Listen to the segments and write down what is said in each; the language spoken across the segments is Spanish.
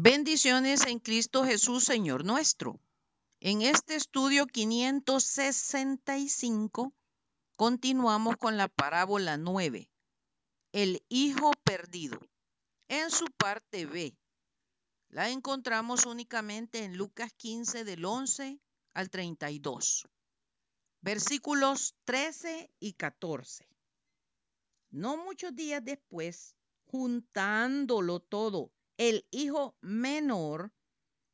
Bendiciones en Cristo Jesús, Señor nuestro. En este estudio 565 continuamos con la parábola 9, el Hijo Perdido. En su parte B, la encontramos únicamente en Lucas 15 del 11 al 32, versículos 13 y 14. No muchos días después, juntándolo todo, el hijo menor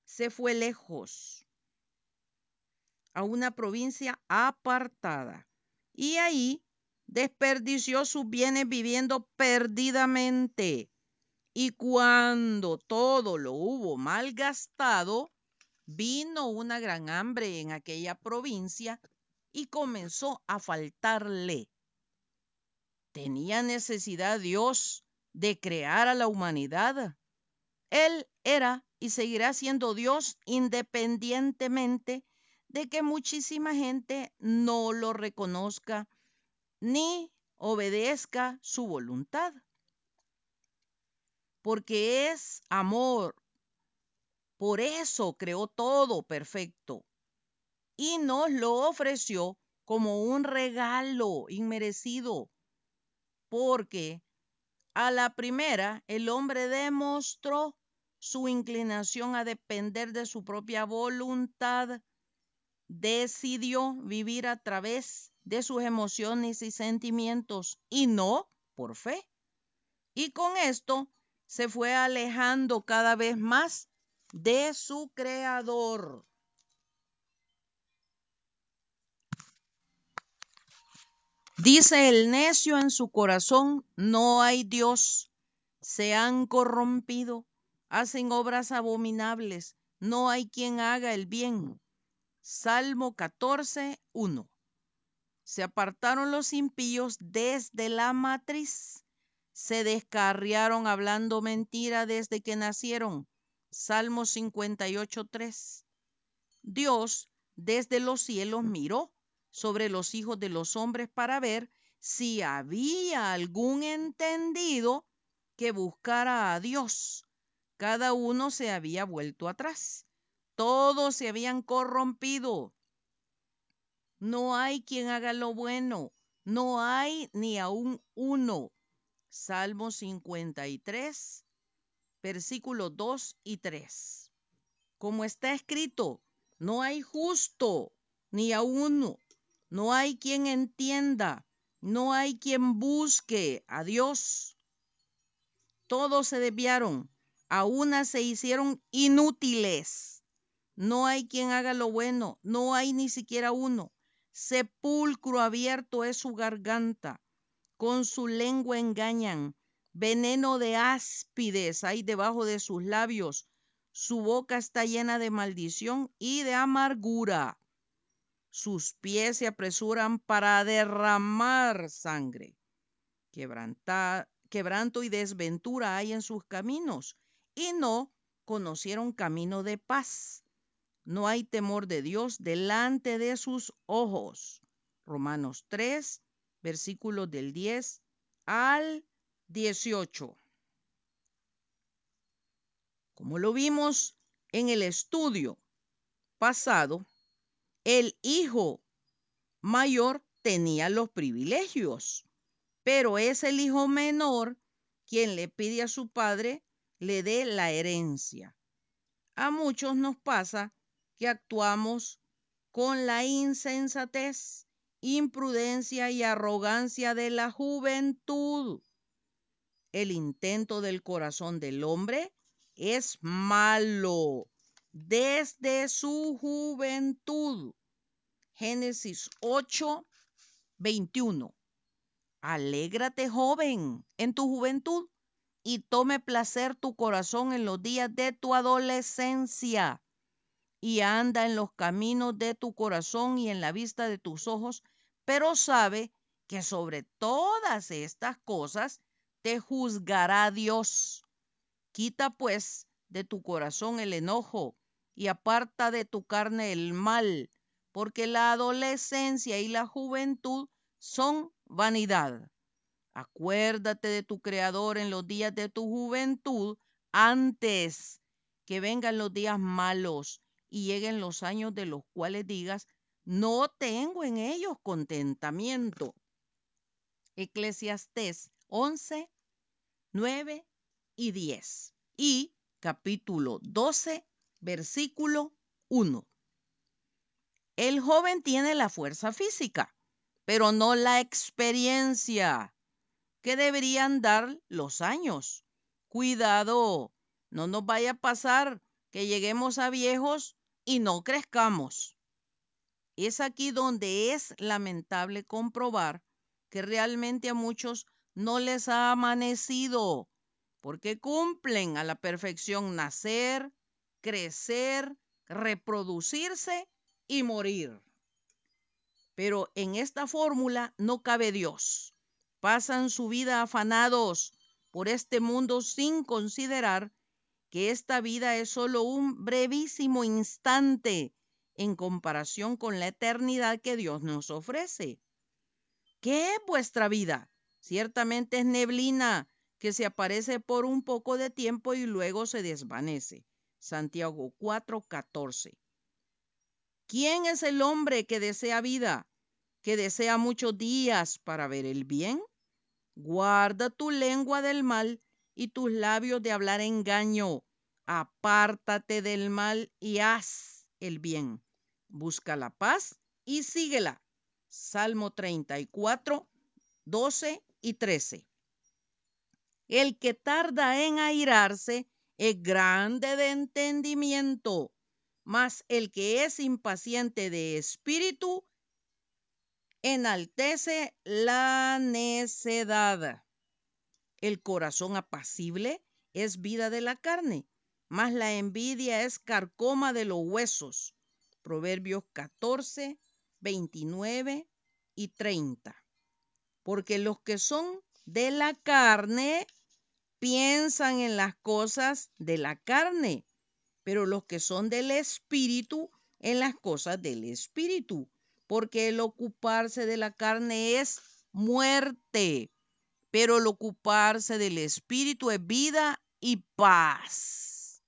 se fue lejos a una provincia apartada y ahí desperdició sus bienes viviendo perdidamente. Y cuando todo lo hubo malgastado, vino una gran hambre en aquella provincia y comenzó a faltarle. ¿Tenía necesidad Dios de crear a la humanidad? Él era y seguirá siendo Dios independientemente de que muchísima gente no lo reconozca ni obedezca su voluntad. Porque es amor. Por eso creó todo perfecto y nos lo ofreció como un regalo inmerecido. Porque a la primera el hombre demostró su inclinación a depender de su propia voluntad, decidió vivir a través de sus emociones y sentimientos y no por fe. Y con esto se fue alejando cada vez más de su creador. Dice el necio en su corazón, no hay Dios, se han corrompido, hacen obras abominables, no hay quien haga el bien. Salmo 14, 1. Se apartaron los impíos desde la matriz, se descarriaron hablando mentira desde que nacieron. Salmo 58, 3. Dios desde los cielos miró sobre los hijos de los hombres para ver si había algún entendido que buscara a Dios. Cada uno se había vuelto atrás. Todos se habían corrompido. No hay quien haga lo bueno. No hay ni aún uno. Salmo 53, versículos 2 y 3. Como está escrito, no hay justo ni a uno. No hay quien entienda. No hay quien busque a Dios. Todos se desviaron, a una se hicieron inútiles. No hay quien haga lo bueno, no hay ni siquiera uno. Sepulcro abierto es su garganta, con su lengua engañan. Veneno de áspides hay debajo de sus labios. Su boca está llena de maldición y de amargura. Sus pies se apresuran para derramar sangre. Quebranto y desventura hay en sus caminos, y no conocieron camino de paz. No hay temor de Dios delante de sus ojos. Romanos 3, versículos del 10 al 18. Como lo vimos en el estudio pasado, el hijo mayor tenía los privilegios pero es el hijo menor quien le pide a su padre le dé la herencia. A muchos nos pasa que actuamos con la insensatez, imprudencia y arrogancia de la juventud. El intento del corazón del hombre es malo desde su juventud. Génesis 8, 21. Alégrate, joven, en tu juventud y tome placer tu corazón en los días de tu adolescencia y anda en los caminos de tu corazón y en la vista de tus ojos, pero sabe que sobre todas estas cosas te juzgará Dios. Quita pues de tu corazón el enojo y aparta de tu carne el mal, porque la adolescencia y la juventud son vanidad. Acuérdate de tu Creador en los días de tu juventud, antes que vengan los días malos y lleguen los años de los cuales digas, no tengo en ellos contentamiento. Eclesiastés 11, 9 y 10. Y capítulo 12, versículo 1. El joven tiene la fuerza física, pero no la experiencia que deberían dar los años. Cuidado, no nos vaya a pasar que lleguemos a viejos y no crezcamos. Es aquí donde es lamentable comprobar que realmente a muchos no les ha amanecido, porque cumplen a la perfección nacer, crecer, reproducirse y morir. Pero en esta fórmula no cabe Dios. Pasan su vida afanados por este mundo sin considerar que esta vida es solo un brevísimo instante en comparación con la eternidad que Dios nos ofrece. ¿Qué es vuestra vida? Ciertamente es neblina que se aparece por un poco de tiempo y luego se desvanece. Santiago 4:14. ¿Quién es el hombre que desea vida, que desea muchos días para ver el bien? Guarda tu lengua del mal y tus labios de hablar engaño. Apártate del mal y haz el bien. Busca la paz y síguela. Salmo 34, 12 y 13. El que tarda en airarse es grande de entendimiento, mas el que es impaciente de espíritu enaltece la necedad. El corazón apacible es vida de la carne, mas la envidia es carcoma de los huesos. Proverbios 14, 29 y 30. Porque los que son de la carne piensan en las cosas de la carne, pero los que son del espíritu en las cosas del espíritu, porque el ocuparse de la carne es muerte, pero el ocuparse del espíritu es vida y paz.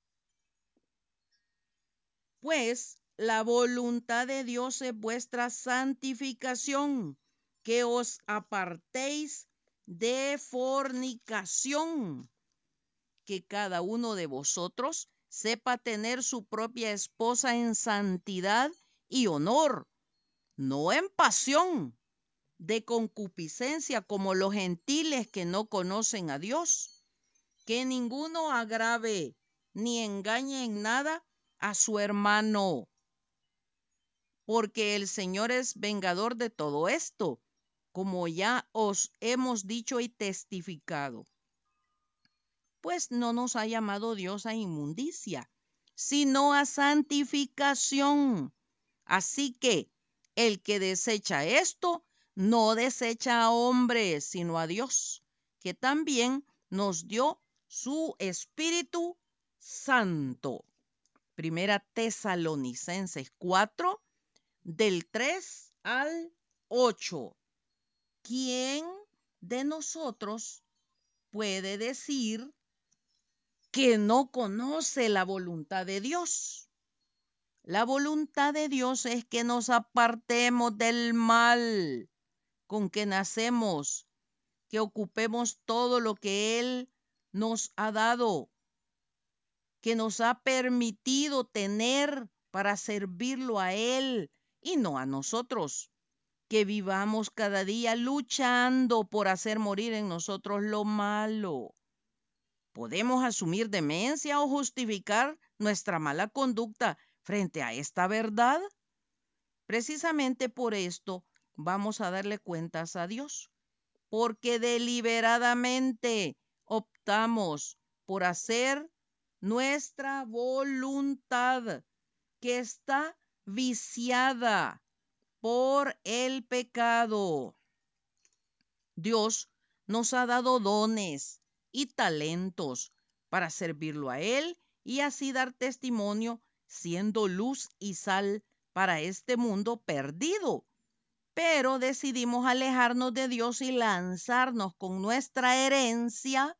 Pues la voluntad de Dios es vuestra santificación, que os apartéis de fornicación, que cada uno de vosotros sepa tener su propia esposa en santidad y honor, no en pasión de concupiscencia como los gentiles que no conocen a Dios que ninguno agrave ni engañe en nada a su hermano, porque el Señor es vengador de todo esto, como ya os hemos dicho y testificado. Pues no nos ha llamado Dios a inmundicia, sino a santificación. Así que el que desecha esto, no desecha a hombres, sino a Dios, que también nos dio su Espíritu Santo. Primera Tesalonicenses 4, del 3 al 8. ¿Quién de nosotros puede decir que no conoce la voluntad de Dios? La voluntad de Dios es que nos apartemos del mal con que nacemos, que ocupemos todo lo que Él nos ha dado, que nos ha permitido tener para servirlo a Él y no a nosotros. Que vivamos cada día luchando por hacer morir en nosotros lo malo. ¿Podemos asumir demencia o justificar nuestra mala conducta frente a esta verdad? Precisamente por esto vamos a darle cuentas a Dios, porque deliberadamente optamos por hacer nuestra voluntad que está viciada por el pecado. Dios nos ha dado dones y talentos para servirlo a Él y así dar testimonio siendo luz y sal para este mundo perdido pero decidimos alejarnos de Dios y lanzarnos con nuestra herencia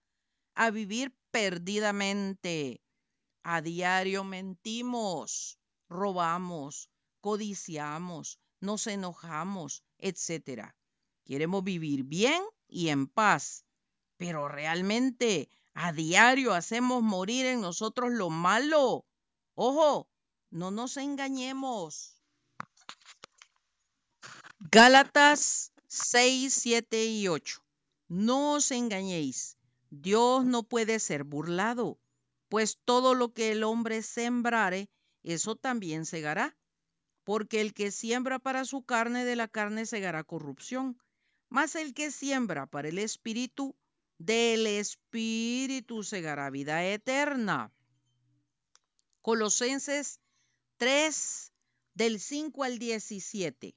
a vivir perdidamente. A diario mentimos, robamos, codiciamos, nos enojamos, etc. Queremos vivir bien y en paz, pero realmente a diario hacemos morir en nosotros lo malo. Ojo, no nos engañemos. Gálatas 6, 7 y 8. No os engañéis, Dios no puede ser burlado, pues todo lo que el hombre sembrare, eso también segará. Porque el que siembra para su carne, de la carne segará corrupción, mas el que siembra para el espíritu, del espíritu segará vida eterna. Colosenses 3, del 5 al 17.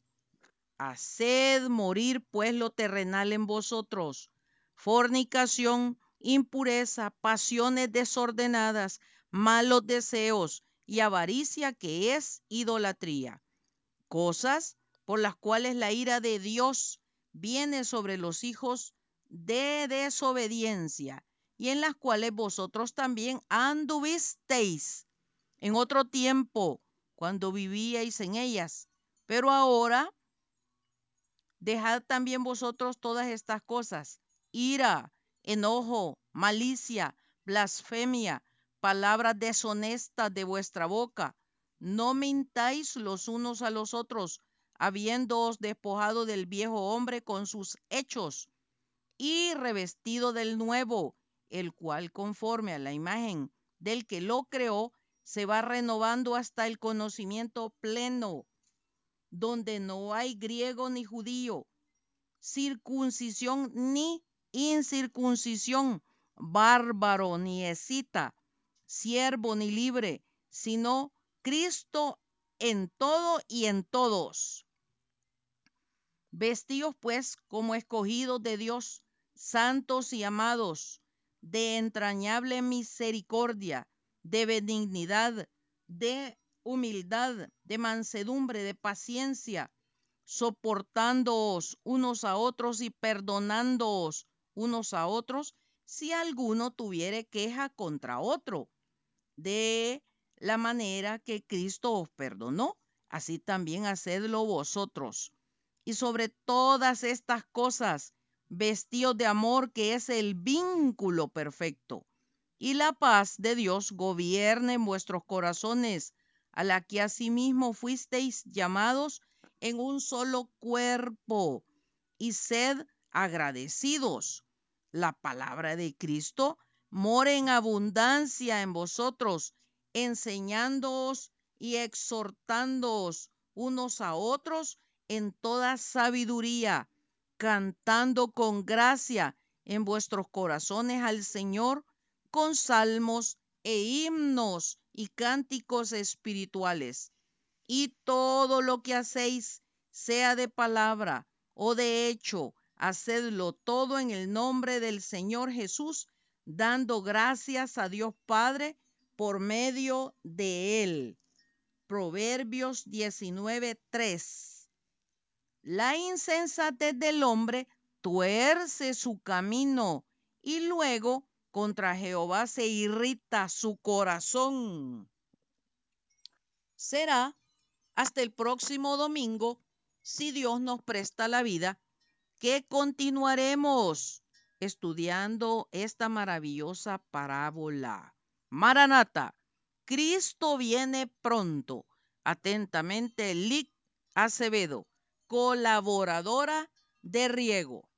Haced morir pues lo terrenal en vosotros, fornicación, impureza, pasiones desordenadas, malos deseos y avaricia que es idolatría. Cosas por las cuales la ira de Dios viene sobre los hijos de desobediencia y en las cuales vosotros también anduvisteis en otro tiempo cuando vivíais en ellas. Pero ahora dejad también vosotros todas estas cosas, ira, enojo, malicia, blasfemia, palabras deshonestas de vuestra boca. No mintáis los unos a los otros, habiéndoos despojado del viejo hombre con sus hechos y revestido del nuevo, el cual conforme a la imagen del que lo creó, se va renovando hasta el conocimiento pleno, donde no hay griego ni judío, circuncisión ni incircuncisión, bárbaro ni escita, siervo ni libre, sino Cristo en todo y en todos. Vestíos pues como escogidos de Dios, santos y amados, de entrañable misericordia, de benignidad, de humildad, de mansedumbre, de paciencia, soportándoos unos a otros y perdonándoos unos a otros si alguno tuviere queja contra otro. De la manera que Cristo os perdonó, así también hacedlo vosotros. Y sobre todas estas cosas, vestidos de amor, que es el vínculo perfecto. Y la paz de Dios gobierne en vuestros corazones, a la que asimismo fuisteis llamados en un solo cuerpo, y sed agradecidos. La palabra de Cristo more en abundancia en vosotros, enseñándoos y exhortándoos unos a otros en toda sabiduría, cantando con gracia en vuestros corazones al Señor con salmos e himnos y cánticos espirituales. Y todo lo que hacéis, sea de palabra o de hecho, hacedlo todo en el nombre del Señor Jesús, dando gracias a Dios Padre por medio de él. Proverbios 19:3. La insensatez del hombre tuerce su camino y luego contra Jehová se irrita su corazón. Será hasta el próximo domingo, si Dios nos presta la vida, que continuaremos estudiando esta maravillosa parábola. Maranata, Cristo viene pronto. Atentamente, Lic Acevedo, colaboradora de Riego.